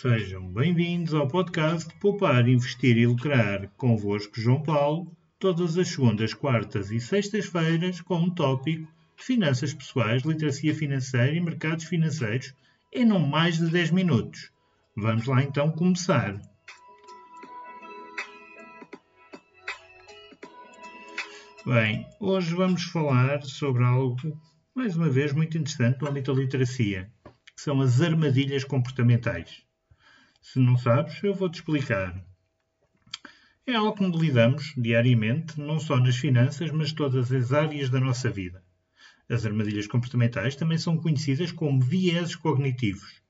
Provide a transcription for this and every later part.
Sejam bem-vindos ao podcast Poupar, Investir e Lucrar. Convosco, João Paulo, todas as segundas, quartas e sextas-feiras, com um tópico de finanças pessoais, literacia financeira e mercados financeiros em não mais de 10 minutos. Vamos lá então começar. Bem, hoje vamos falar sobre algo, mais uma vez, muito interessante no âmbito da literacia, que são as armadilhas comportamentais. Se não sabes, eu vou-te explicar. É algo que lidamos diariamente, não só nas finanças, mas todas as áreas da nossa vida. As armadilhas comportamentais também são conhecidas como vieses cognitivos.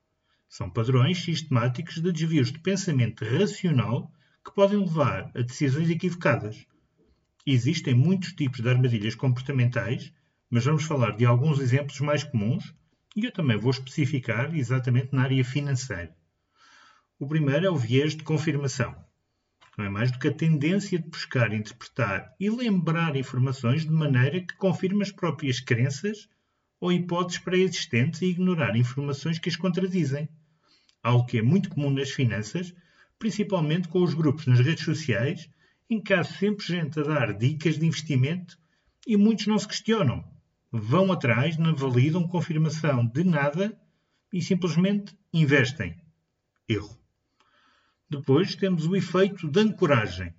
São padrões sistemáticos de desvios de pensamento racional que podem levar a decisões equivocadas. Existem muitos tipos de armadilhas comportamentais, mas vamos falar de alguns exemplos mais comuns e eu também vou especificar exatamente na área financeira. O primeiro é o viés de confirmação. Não é mais do que a tendência de buscar, interpretar e lembrar informações de maneira que confirme as próprias crenças ou hipóteses pré-existentes e ignorar informações que as contradizem. Algo que é muito comum nas finanças, principalmente com os grupos nas redes sociais, em que há sempre gente a dar dicas de investimento e muitos não se questionam. Vão atrás, não validam confirmação de nada e simplesmente investem. Erro. Depois temos o efeito de ancoragem.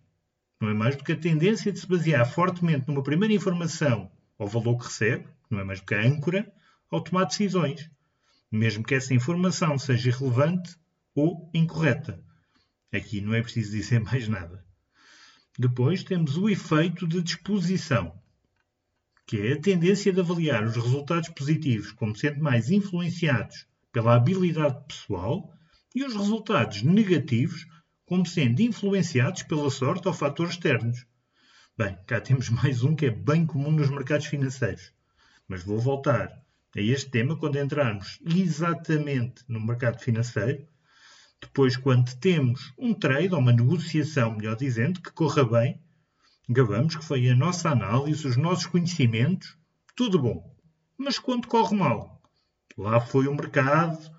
Não é mais do que a tendência de se basear fortemente numa primeira informação ou valor que recebe, não é mais do que a âncora, ao tomar decisões, mesmo que essa informação seja irrelevante ou incorreta. Aqui não é preciso dizer mais nada. Depois temos o efeito de disposição, que é a tendência de avaliar os resultados positivos como sendo mais influenciados pela habilidade pessoal e os resultados negativos como sendo influenciados pela sorte ou fatores externos. Bem, cá temos mais um que é bem comum nos mercados financeiros. Mas vou voltar a este tema quando entrarmos exatamente no mercado financeiro. Depois, quando temos um trade ou uma negociação, melhor dizendo, que corra bem, gabamos que foi a nossa análise, os nossos conhecimentos, tudo bom. Mas quando corre mal, lá foi o mercado,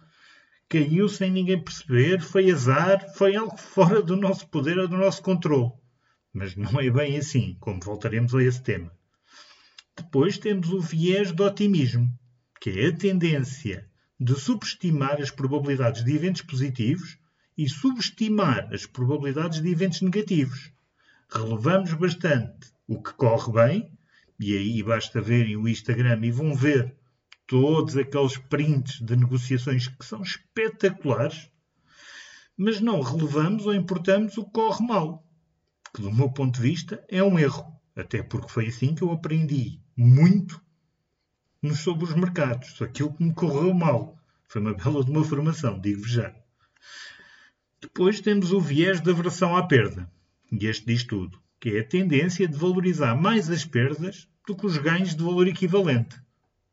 caiu sem ninguém perceber, foi azar, foi algo fora do nosso poder ou do nosso controle. Mas não é bem assim, como voltaremos a esse tema. Depois temos o viés do otimismo, que é a tendência de subestimar as probabilidades de eventos positivos e subestimar as probabilidades de eventos negativos. Relevamos bastante o que corre bem, e aí basta verem o Instagram e vão ver todos aqueles prints de negociações que são espetaculares, mas não relevamos ou importamos o que corre mal, que do meu ponto de vista é um erro, até porque foi assim que eu aprendi muito sobre os mercados, aquilo que me correu mal. Foi uma bela de uma formação, digo-vos já. Depois temos o viés da aversão à perda, e este diz tudo, que é a tendência de valorizar mais as perdas do que os ganhos de valor equivalente.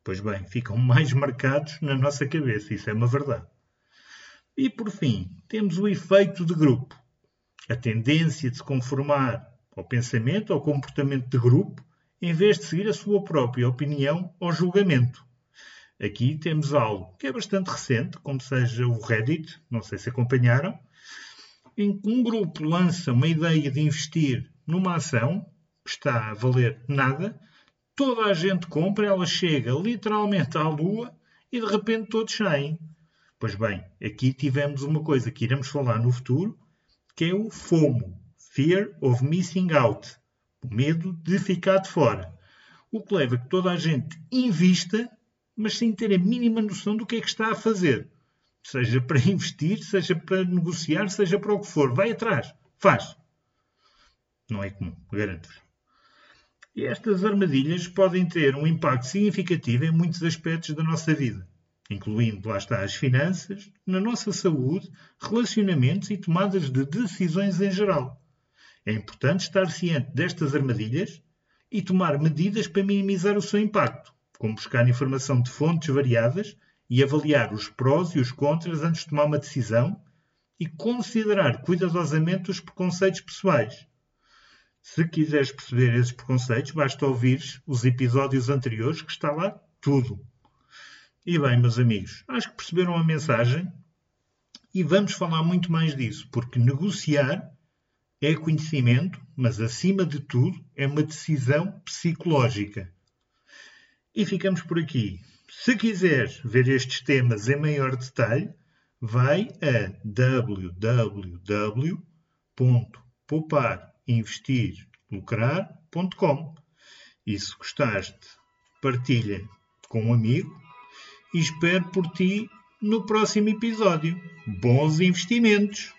Pois bem, ficam mais marcados na nossa cabeça, isso é uma verdade. E por fim, temos o efeito de grupo, a tendência de se conformar ao pensamento, ao comportamento de grupo, em vez de seguir a sua própria opinião ou julgamento. Aqui temos algo que é bastante recente, como seja o Reddit, não sei se acompanharam, em que um grupo lança uma ideia de investir numa ação que está a valer nada toda a gente compra, ela chega literalmente à Lua e de repente todos saem. Pois bem, aqui tivemos uma coisa que iremos falar no futuro, que é o FOMO, Fear of Missing Out, o medo de ficar de fora. O que leva a que toda a gente invista, mas sem ter a mínima noção do que é que está a fazer. Seja para investir, seja para negociar, seja para o que for. Vai atrás, faz. Não é comum, garanto-vos. E estas armadilhas podem ter um impacto significativo em muitos aspectos da nossa vida, incluindo, lá está, as finanças, na nossa saúde, relacionamentos e tomadas de decisões em geral. É importante estar ciente destas armadilhas e tomar medidas para minimizar o seu impacto, como buscar informação de fontes variadas e avaliar os prós e os contras antes de tomar uma decisão e considerar cuidadosamente os preconceitos pessoais se quiseres perceber esses preconceitos, basta ouvir os episódios anteriores, que está lá tudo. E bem, meus amigos, acho que perceberam a mensagem E vamos falar muito mais disso, porque negociar é conhecimento, mas acima de tudo é uma decisão psicológica. E ficamos por aqui. Se quiser ver estes temas em maior detalhe, vai a www.pouparinvestirlucrar.com e se gostaste, partilha com um amigo e espero por ti no próximo episódio. Bons investimentos!